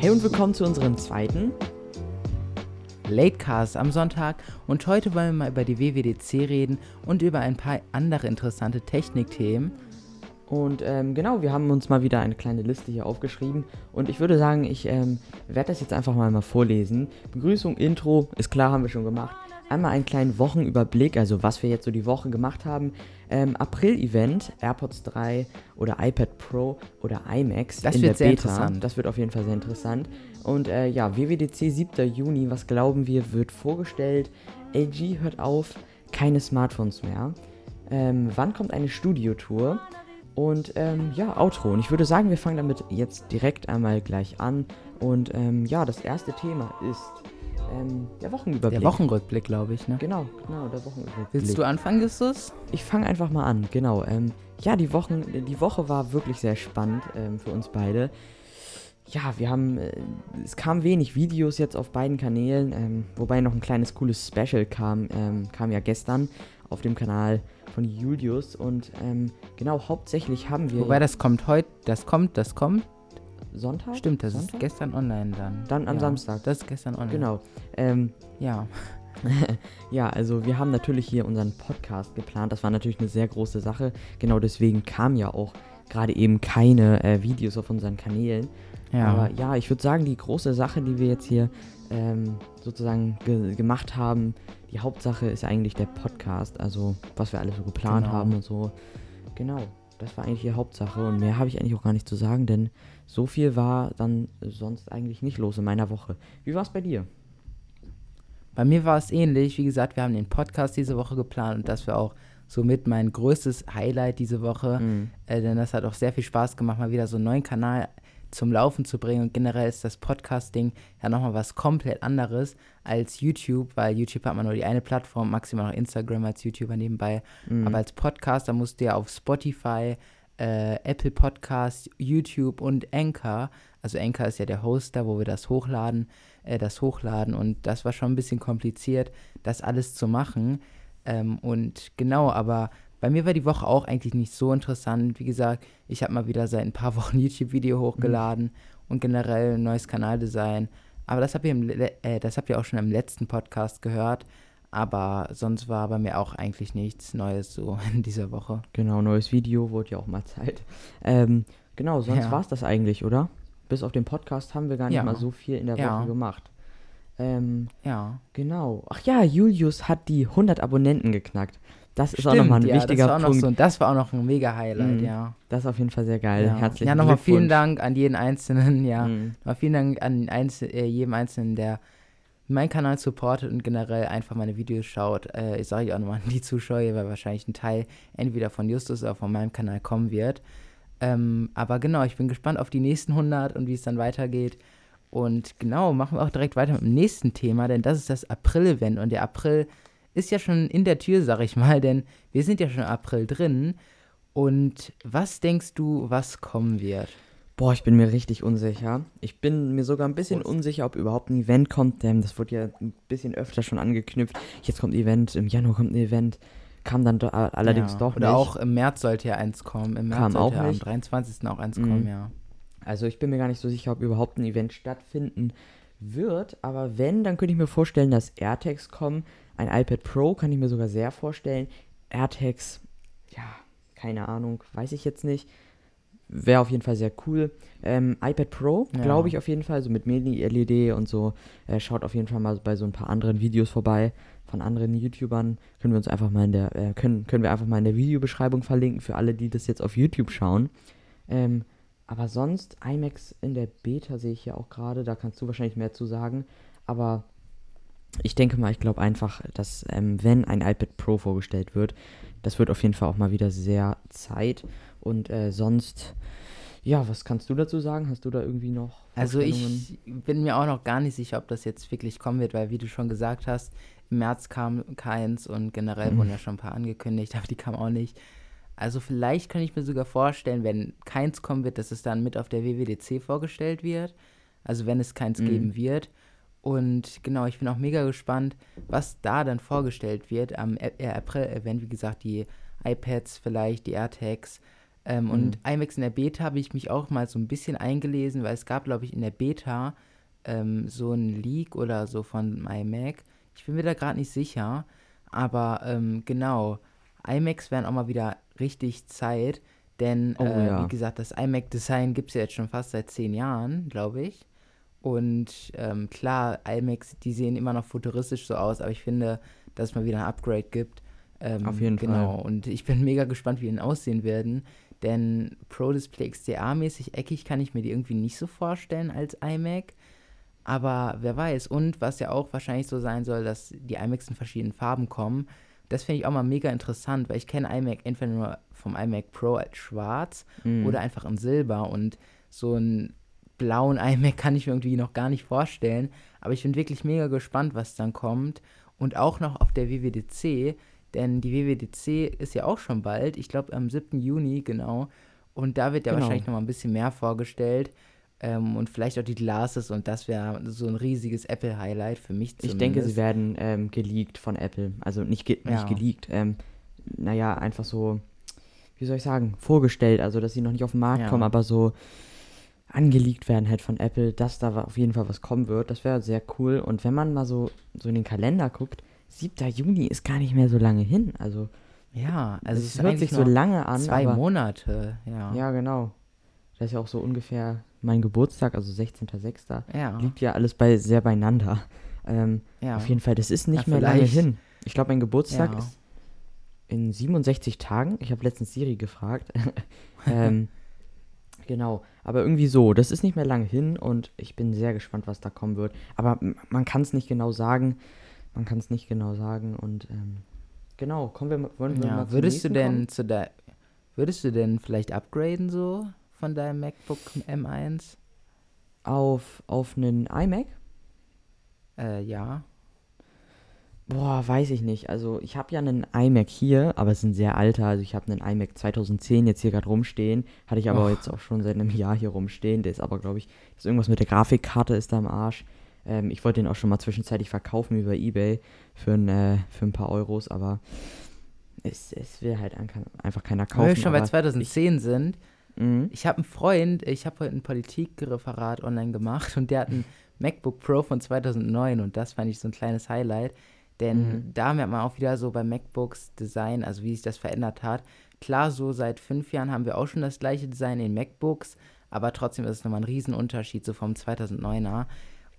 Hey und willkommen zu unserem zweiten Latecast am Sonntag und heute wollen wir mal über die WWDC reden und über ein paar andere interessante Technikthemen. Und ähm, genau, wir haben uns mal wieder eine kleine Liste hier aufgeschrieben. Und ich würde sagen, ich ähm, werde das jetzt einfach mal, mal vorlesen. Begrüßung, Intro, ist klar, haben wir schon gemacht. Einmal einen kleinen Wochenüberblick, also was wir jetzt so die Woche gemacht haben. Ähm, April-Event, AirPods 3 oder iPad Pro oder iMacs Das in wird der sehr Beta. interessant. Das wird auf jeden Fall sehr interessant. Und äh, ja, WWDC 7. Juni, was glauben wir, wird vorgestellt. LG hört auf, keine Smartphones mehr. Ähm, wann kommt eine Studiotour? Und ähm, ja, Outro. Und ich würde sagen, wir fangen damit jetzt direkt einmal gleich an. Und ähm, ja, das erste Thema ist ähm, der Wochenüberblick. Der Wochenrückblick, glaube ich. Ne? Genau, genau, der Wochenüberblick. Willst du anfangen, Justus? Ich fange einfach mal an, genau. Ähm, ja, die, Wochen, die Woche war wirklich sehr spannend ähm, für uns beide. Ja, wir haben, äh, es kamen wenig Videos jetzt auf beiden Kanälen, ähm, wobei noch ein kleines cooles Special kam, ähm, kam ja gestern auf dem Kanal von Julius und ähm, genau, hauptsächlich haben wir Wobei das kommt heute, das kommt, das kommt. Sonntag? Stimmt, das Sonntag? ist gestern online dann. Dann am ja, Samstag. Das ist gestern online. Genau. Ähm, Ja. Ja, also wir haben natürlich hier unseren Podcast geplant. Das war natürlich eine sehr große Sache. Genau deswegen kamen ja auch gerade eben keine äh, Videos auf unseren Kanälen. Ja. Aber ja, ich würde sagen, die große Sache, die wir jetzt hier ähm, sozusagen ge gemacht haben, die Hauptsache ist eigentlich der Podcast. Also was wir alles so geplant Genau. haben und so. Genau, das war eigentlich die Hauptsache. Und mehr habe ich eigentlich auch gar nicht zu sagen, denn so viel war dann sonst eigentlich nicht los in meiner Woche. Wie war es bei dir? Bei mir war es ähnlich. Wie gesagt, wir haben den Podcast diese Woche geplant und das war auch somit mein größtes Highlight diese Woche. Mhm. Äh, denn das hat auch sehr viel Spaß gemacht, mal wieder so einen neuen Kanal zum Laufen zu bringen. Und generell ist das Podcasting ja nochmal was komplett anderes als YouTube, weil YouTube hat man nur die eine Plattform, maximal noch Instagram als YouTuber nebenbei. Mhm. Aber als Podcaster musst du ja auf Spotify, äh, Apple Podcast, YouTube und Anchor, also Anchor ist ja der Hoster, wo wir das hochladen, äh, das hochladen und das war schon ein bisschen kompliziert, das alles zu machen. Ähm, und genau, aber bei mir war die Woche auch eigentlich nicht so interessant. Wie gesagt, ich habe mal wieder seit ein paar Wochen YouTube-Video hochgeladen und generell ein neues Kanaldesign. Aber das habt, ihr im, äh, das habt ihr auch schon im letzten Podcast gehört. Aber sonst war bei mir auch eigentlich nichts Neues so in dieser Woche. Genau, neues Video, wurde ja auch mal Zeit. Ähm, genau, sonst Ja. war es das eigentlich, oder? Bis auf den Podcast haben wir gar nicht Ja. mal so viel in der Ja. Woche gemacht. Ähm, Ja. genau. Ach ja, Julius hat die 100 Abonnenten geknackt. Das ist auch nochmal ein ja, wichtiger das war auch Punkt. Noch so, das war auch noch ein mega Highlight, Mhm. ja. Das ist auf jeden Fall sehr geil. ja. Herzlichen ja, nochmal vielen. Dank an jeden Einzelnen, ja. Mhm. Nochmal vielen Dank an Einzel äh, jedem Einzelnen, der meinen Kanal supportet und generell einfach meine Videos schaut. Äh, ich sage auch nochmal an die Zuschauer, weil wahrscheinlich ein Teil entweder von Justus oder von meinem Kanal kommen wird. Ähm, aber genau, ich bin gespannt auf die nächsten 100 und wie es dann weitergeht. Und genau, machen wir auch direkt weiter mit dem nächsten Thema, denn das ist das April-Event. Und der April ist ja schon in der Tür, sag ich mal, denn wir sind ja schon April drin. Und was denkst du, was kommen wird? Boah, ich bin mir richtig unsicher. Ich bin mir sogar ein bisschen Prost. unsicher, ob überhaupt ein Event kommt, denn das wurde ja ein bisschen öfter schon angeknüpft. Jetzt kommt ein Event, im Januar kommt ein Event, kam dann do allerdings ja. doch Oder nicht. auch im März sollte ja eins kommen. Im März Kam sollte auch ja nicht. am 23. auch eins Mhm. kommen, ja. Also ich bin mir gar nicht so sicher, ob überhaupt ein Event stattfinden wird. Aber wenn, dann könnte ich mir vorstellen, dass AirTags kommen. Ein iPad Pro kann ich mir sogar sehr vorstellen. AirTags, ja, keine Ahnung, weiß ich jetzt nicht. Wäre auf jeden Fall sehr cool. Ähm, iPad Pro, Ja. glaube ich auf jeden Fall, so mit Mini-LED und so. Äh, schaut auf jeden Fall mal bei so ein paar anderen Videos vorbei von anderen YouTubern. Können wir uns einfach mal in der, äh, können, können wir einfach mal in der Videobeschreibung verlinken für alle, die das jetzt auf YouTube schauen. Ähm, aber sonst, IMAX in der Beta sehe ich ja auch gerade, da kannst du wahrscheinlich mehr zu sagen. Aber ich denke mal, ich glaube einfach, dass ähm, wenn ein iPad Pro vorgestellt wird, das wird auf jeden Fall auch mal wieder sehr Zeit. Und äh, sonst, ja, was kannst du dazu sagen? Hast du da irgendwie noch Also ich bin mir auch noch gar nicht sicher, ob das jetzt wirklich kommen wird, weil wie du schon gesagt hast, im März kam keins und generell Mhm. wurden ja schon ein paar angekündigt, aber die kamen auch nicht. Also vielleicht kann ich mir sogar vorstellen, wenn keins kommen wird, dass es dann mit auf der WWDC vorgestellt wird. Also wenn es keins Mhm. geben wird. Und genau, ich bin auch mega gespannt, was da dann vorgestellt wird am äh, April-Event. Wie gesagt, die iPads vielleicht, die AirTags, Ähm, Mhm. Und IMAX in der Beta habe ich mich auch mal so ein bisschen eingelesen, weil es gab, glaube ich, in der Beta ähm, so ein Leak oder so von iMac. Ich bin mir da gerade nicht sicher, aber ähm, genau, iMacs wären auch mal wieder richtig Zeit, denn Oh, äh, ja. wie gesagt, das iMac-Design gibt es ja jetzt schon fast seit zehn Jahren, glaube ich. Und ähm, klar, iMacs, die sehen immer noch futuristisch so aus, aber ich finde, dass es mal wieder ein Upgrade gibt. Ähm, Auf jeden genau. Fall. Und ich bin mega gespannt, wie die aussehen werden. Denn Pro Display XDR-mäßig eckig kann ich mir die irgendwie nicht so vorstellen als iMac. Aber wer weiß. Und was ja auch wahrscheinlich so sein soll, dass die iMacs in verschiedenen Farben kommen. Das finde ich auch mal mega interessant, weil ich kenne iMac entweder nur vom iMac Pro als schwarz Mhm. oder einfach in Silber. Und so einen blauen iMac kann ich mir irgendwie noch gar nicht vorstellen. Aber ich bin wirklich mega gespannt, was dann kommt. Und auch noch auf der WWDC, denn die WWDC ist ja auch schon bald. Ich glaube am 7. Juni, genau. Und da wird ja Genau. wahrscheinlich noch mal ein bisschen mehr vorgestellt. Ähm, und vielleicht auch die Glasses. Und das wäre so ein riesiges Apple-Highlight für mich zumindest. Ich denke, sie werden ähm, geleakt von Apple. Also nicht, ge Ja. nicht geleakt. Ähm, naja, einfach so, wie soll ich sagen, vorgestellt. Also, dass sie noch nicht auf den Markt Ja. kommen, aber so angeleakt werden halt von Apple, dass da auf jeden Fall was kommen wird. Das wäre sehr cool. Und wenn man mal so, so in den Kalender guckt, 7. Juni ist gar nicht mehr so lange hin. Also, Ja, also es hört sich so lange an. zwei aber, Monate. Ja. Ja, genau. Das ist ja auch so ungefähr mein Geburtstag, also 16.06. Ja. Liegt ja alles bei, sehr beieinander. Ähm, ja. Auf jeden Fall, das ist nicht Ja, mehr lange hin. Ich glaube, mein Geburtstag Ja. ist in 67 Tagen. Ich habe letztens Siri gefragt. ähm, genau, aber irgendwie so. Das ist nicht mehr lange hin und ich bin sehr gespannt, was da kommen wird. Aber man kann es nicht genau sagen. Man kann es nicht genau sagen und ähm, genau, kommen wir, mal- wollen wir mal Ja, zum würdest du denn kommen? zu der, würdest du denn vielleicht upgraden so von deinem MacBook M1? auf, auf einen iMac? Äh, ja. Boah, weiß ich nicht. Also ich habe ja einen iMac hier, aber es ist ein sehr alter. Also ich habe einen iMac 2010 jetzt hier gerade rumstehen. Hatte ich aber Och. jetzt auch schon seit einem Jahr hier rumstehen. Der ist aber, glaube ich, ist irgendwas mit der Grafikkarte ist da am Arsch. Ähm, ich wollte den auch schon mal zwischenzeitlich verkaufen über Ebay für ein, äh, für ein paar Euros, aber es, es will halt einfach keiner kaufen. Wenn wir schon bei aber 2010 sind, Mhm. ich habe einen Freund, ich habe heute ein Politikreferat online gemacht und der hat ein MacBook Pro von 2009 und das fand ich so ein kleines Highlight, denn Mhm. da merkt man auch wieder so bei MacBooks Design, also wie sich das verändert hat. Klar, so seit fünf Jahren haben wir auch schon das gleiche Design in MacBooks, aber trotzdem ist es nochmal ein Riesenunterschied so vom 2009er.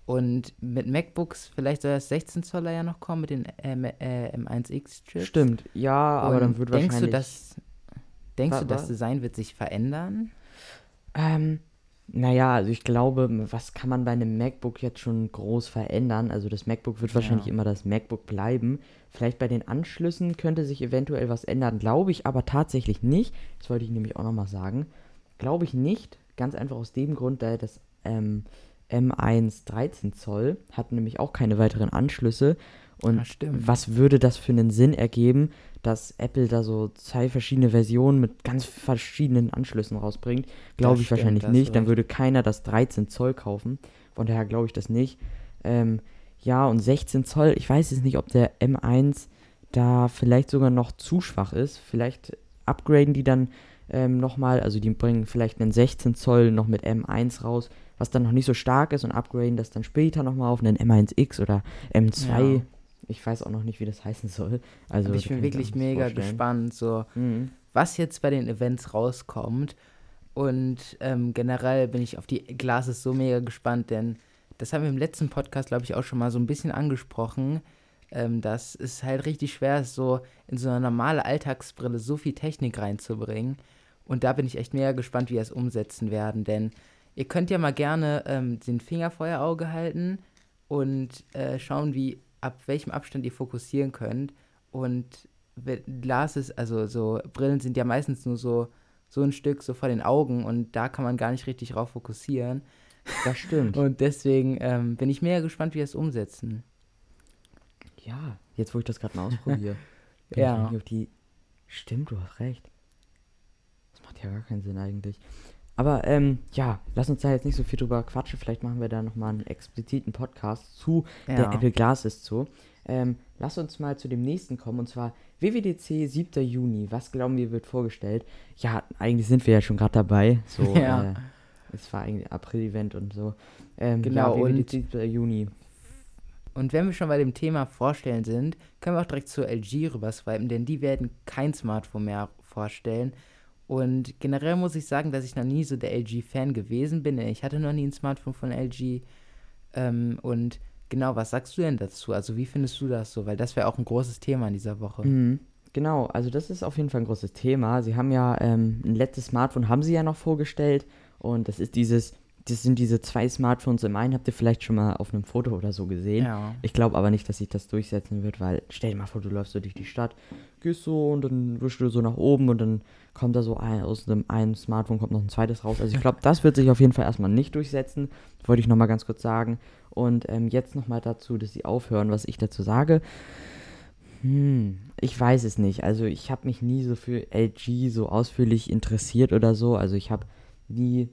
Und mit MacBooks, vielleicht soll das 16 Zoller ja noch kommen mit den äh, M1X-Chips. Stimmt, ja, aber Und dann wird denkst wahrscheinlich... Du, dass, denkst Wa- du, das Design wird sich verändern? Ähm, naja, also ich glaube, was kann man bei einem MacBook jetzt schon groß verändern? Also das MacBook wird wahrscheinlich Ja. immer das MacBook bleiben. Vielleicht bei den Anschlüssen könnte sich eventuell was ändern, glaube ich aber tatsächlich nicht. Das wollte ich nämlich auch nochmal sagen. Glaube ich nicht, ganz einfach aus dem Grund, da das ähm, M1 13 Zoll hat nämlich auch keine weiteren Anschlüsse. Und Ah, stimmt. was würde das für einen Sinn ergeben, dass Apple da so zwei verschiedene Versionen mit ganz verschiedenen Anschlüssen rausbringt? Glaube ich stimmt, wahrscheinlich nicht. Dann würde keiner das 13 Zoll kaufen. Von daher glaube ich das nicht. Ähm, ja, und 16 Zoll, ich weiß jetzt nicht, ob der M1 da vielleicht sogar noch zu schwach ist. Vielleicht upgraden die dann ähm, nochmal, also die bringen vielleicht einen 16 Zoll noch mit M1 raus, was dann noch nicht so stark ist und upgraden das dann später nochmal auf einen M1X oder M2. Ja. Ich weiß auch noch nicht, wie das heißen soll. Also Aber ich bin wirklich mega vorstellen. gespannt, so Mhm. was jetzt bei den Events rauskommt. Und ähm, generell bin ich auf die Glasses so mega gespannt, denn das haben wir im letzten Podcast, glaube ich, auch schon mal so ein bisschen angesprochen, ähm, dass es halt richtig schwer ist, so in so eine normale Alltagsbrille so viel Technik reinzubringen. Und da bin ich echt mega gespannt, wie wir es umsetzen werden, denn ihr könnt ja mal gerne ähm, den Finger vor euer Auge halten und äh, schauen, wie ab welchem Abstand ihr fokussieren könnt. Und Glasses, also so Brillen sind ja meistens nur so, so ein Stück so vor den Augen und da kann man gar nicht richtig drauf fokussieren. Das stimmt. Und deswegen ähm, bin ich mega gespannt, wie wir es umsetzen. ja, jetzt wo ich das gerade mal ausprobiere. bin Ja. Ich auf die Stimmt, du hast recht. Das macht ja gar keinen Sinn eigentlich. Aber ähm, ja, lass uns da jetzt nicht so viel drüber quatschen. Vielleicht machen wir da nochmal einen expliziten Podcast zu Ja. der Apple Glasses zu. Ähm, lass uns mal zu dem nächsten kommen und zwar WWDC 7. Juni. Was glauben wir wird vorgestellt? Ja, eigentlich sind wir ja schon gerade dabei. So, Ja. äh, es war eigentlich ein April-Event und so. Ähm, Genau, ja, WWDC und- 7. Juni. Und wenn wir schon bei dem Thema Vorstellen sind, können wir auch direkt zur LG rüber swipen, denn die werden kein Smartphone mehr vorstellen. Und generell muss ich sagen, dass ich noch nie so der LG-Fan gewesen bin. Ich hatte noch nie ein Smartphone von LG. Ähm, und genau, was sagst du denn dazu? Also wie findest du das so? Weil das wäre auch ein großes Thema in dieser Woche. Mhm. Genau, also das ist auf jeden Fall ein großes Thema. Sie haben ja ähm, ein letztes Smartphone, haben sie ja noch vorgestellt. Und das ist dieses, das sind diese zwei Smartphones im einen, habt ihr vielleicht schon mal auf einem Foto oder so gesehen. Ja. Ich glaube aber nicht, dass sich das durchsetzen wird, weil stell dir mal vor, du läufst so durch die Stadt, gehst so und dann wischst du so nach oben und dann kommt da so ein, aus dem einen Smartphone kommt noch ein zweites raus. Also ich glaube, das wird sich auf jeden Fall erstmal nicht durchsetzen. Wollte ich nochmal ganz kurz sagen. Und ähm, jetzt nochmal dazu, dass sie aufhören, was ich dazu sage. Hm, ich weiß es nicht. Also ich habe mich nie so für LG so ausführlich interessiert oder so. Also ich habe nie,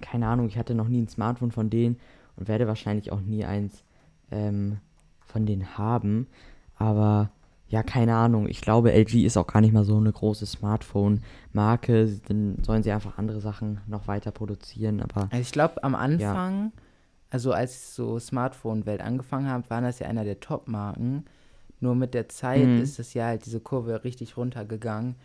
keine Ahnung, ich hatte noch nie ein Smartphone von denen und werde wahrscheinlich auch nie eins ähm, von denen haben. Aber ja, keine Ahnung. Ich glaube, LG ist auch gar nicht mal so eine große Smartphone-Marke. Dann sollen sie einfach andere Sachen noch weiter produzieren. Aber Also ich glaube, am Anfang, also als so Smartphone-Welt angefangen hat, waren das ja einer der Top-Marken. Nur mit der Zeit Mhm. ist es ja halt diese Kurve richtig runtergegangen.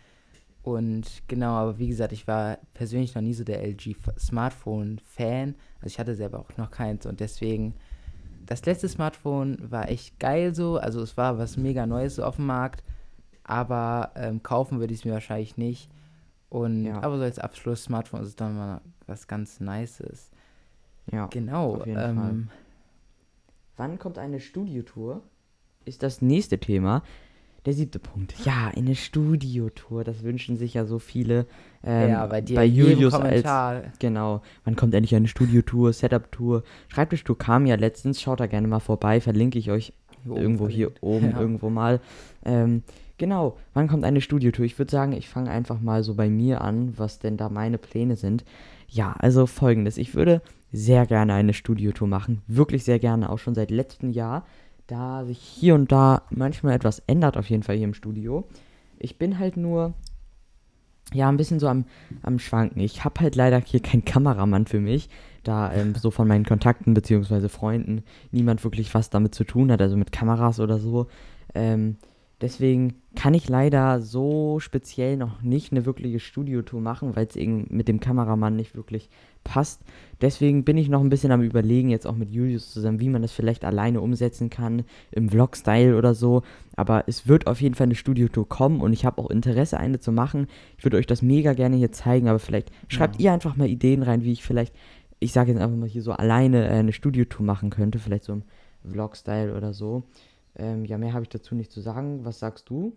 Und genau, aber wie gesagt, ich war persönlich noch nie so der LG-Smartphone-Fan. Also ich hatte selber auch noch keins und deswegen, das letzte Smartphone war echt geil so. Also es war was mega Neues so auf dem Markt. Aber ähm, kaufen würde ich es mir wahrscheinlich nicht. Und Ja. aber so als Abschluss Smartphone ist es dann mal was ganz Nices. ja. Genau. auf jeden ähm, Wann kommt eine Studiotour? Ist das nächste Thema. Der siebte Punkt. Ja, eine Studiotour. Das wünschen sich ja so viele. Ähm, ja, bei dir bei Julius als. Genau. Wann kommt endlich eine Studiotour, Setup-Tour? Schreibtischtour kam ja letztens. Schaut da gerne mal vorbei. Verlinke ich euch hier oben irgendwo hier verlinkt. oben, Ja. irgendwo mal. Ähm, genau. Wann kommt eine Studiotour? Ich würde sagen, ich fange einfach mal so bei mir an, was denn da meine Pläne sind. Ja, also folgendes. Ich würde sehr gerne eine Studiotour machen. Wirklich sehr gerne. Auch schon seit letztem Jahr. Da sich hier und da manchmal etwas ändert, auf jeden Fall hier im Studio. Ich bin halt nur ja, ein bisschen so am, am Schwanken. Ich habe halt leider hier keinen Kameramann für mich, da ähm, so von meinen Kontakten bzw. Freunden niemand wirklich was damit zu tun hat, also mit Kameras oder so. Ähm, deswegen kann ich leider so speziell noch nicht eine wirkliche Studiotour machen, weil es eben mit dem Kameramann nicht wirklich passt. Deswegen bin ich noch ein bisschen am Überlegen, jetzt auch mit Julius zusammen, wie man das vielleicht alleine umsetzen kann, im Vlog-Style oder so. Aber es wird auf jeden Fall eine Studiotour kommen und ich habe auch Interesse, eine zu machen. Ich würde euch das mega gerne hier zeigen, aber vielleicht schreibt ihr einfach mal Ideen rein, wie ich vielleicht, ich sage jetzt einfach mal hier so alleine äh, eine Studiotour machen könnte, vielleicht so im Vlog-Style oder so. Ähm, ja, mehr habe ich dazu nicht zu sagen. Was sagst du?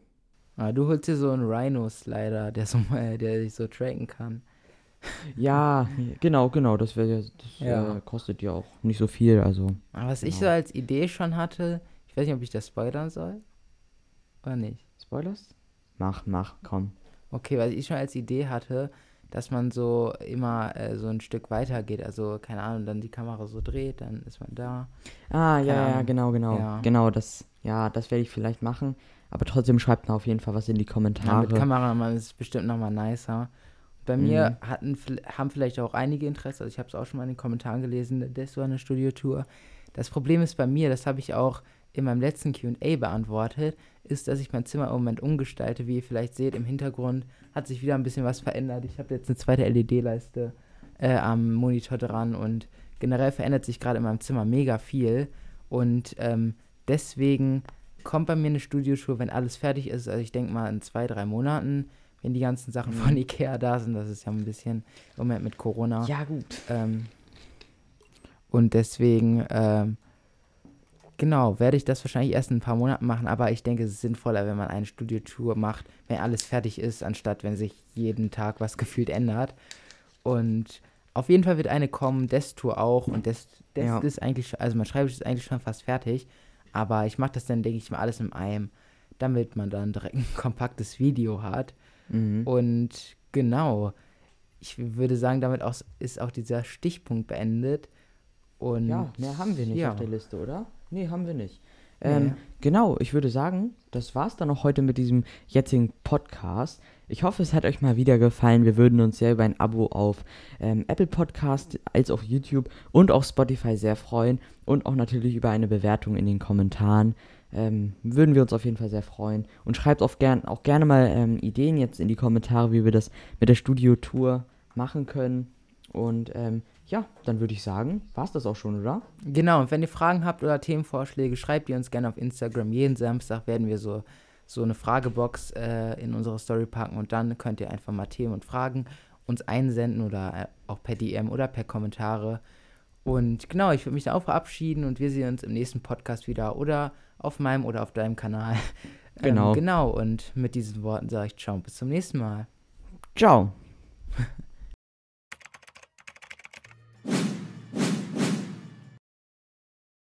Ah, du holst dir so einen Rhino-Slider, der, so, äh, der sich so tracken kann. Ja, genau, genau. Das, wär, ja- das Ja. Äh, kostet ja auch nicht so viel. Also, Aber was ich Genau. so als Idee schon hatte, ich weiß nicht, ob ich das spoilern soll. Oder nicht? Spoilers? Mach, mach, komm. Okay, weil ich schon als Idee hatte, dass man so immer äh, so ein Stück weiter geht. Also, keine Ahnung, dann die Kamera so dreht, dann ist man da. Ah, ja, Keine ja, Ahnung. genau, genau. Ja. Genau, das, ja, das werde ich vielleicht machen. Aber trotzdem schreibt mal auf jeden Fall was in die Ja, Kommentare. mit Kameramann ist es bestimmt nochmal nicer. Bei mir Mhm. hatten, vi- haben vielleicht auch einige Interesse, also ich habe es auch schon mal in den Kommentaren gelesen, das war eine Studiotour. Das Problem ist bei mir, das habe ich auch in meinem letzten QA beantwortet, ist, dass ich mein Zimmer im Moment umgestalte. Wie ihr vielleicht seht, im Hintergrund hat sich wieder ein bisschen was verändert. Ich habe jetzt eine zweite LED-Leiste äh, am Monitor dran und generell verändert sich gerade in meinem Zimmer mega viel. Und ähm, deswegen kommt bei mir eine Studiotour, wenn alles fertig ist. Also ich denke mal in zwei, drei Monaten, wenn die ganzen Sachen von Ikea da sind. Das ist ja ein bisschen im Moment mit Corona. ja, gut. Ähm, und deswegen, ähm, genau, werde ich das wahrscheinlich erst in ein paar Monaten machen, aber ich denke, es ist sinnvoller, wenn man eine Studiotour macht, wenn alles fertig ist, anstatt wenn sich jeden Tag was gefühlt ändert. Und auf jeden Fall wird eine kommen, Desk-Tour auch. Und Desk Ja. ist eigentlich, schon- also mein Schreibtisch ist eigentlich schon fast fertig. Aber ich mache das dann, denke ich mal, alles im einem, damit man dann direkt ein kompaktes Video hat. Mhm. Und genau, ich würde sagen, damit auch, ist auch dieser Stichpunkt beendet. Und Ja, mehr haben wir nicht ja. auf der Liste, oder? Nee, haben wir nicht. Ähm. Genau, ich würde sagen, das war's dann auch heute mit diesem jetzigen Podcast. Ich hoffe, es hat euch mal wieder gefallen. Wir würden uns sehr über ein Abo auf ähm, Apple Podcast als auf YouTube und auch Spotify sehr freuen und auch natürlich über eine Bewertung in den Kommentaren. Ähm, würden wir uns auf jeden Fall sehr freuen. Und schreibt auch, gern, auch gerne mal ähm, Ideen jetzt in die Kommentare, wie wir das mit der Studio-Tour machen können. Und ähm, ja, dann würde ich sagen, war's das auch schon, oder? Genau, und wenn ihr Fragen habt oder Themenvorschläge, schreibt die uns gerne auf Instagram. Jeden Samstag werden wir so, so eine Fragebox äh, in unsere Story packen und dann könnt ihr einfach mal Themen und Fragen uns einsenden oder äh, auch per DM oder per Kommentare. Und genau, ich würde mich da auch verabschieden und wir sehen uns im nächsten Podcast wieder oder auf meinem oder auf deinem Kanal. Genau. Ähm, genau, und mit diesen Worten sage ich ciao, bis zum nächsten Mal. Ciao.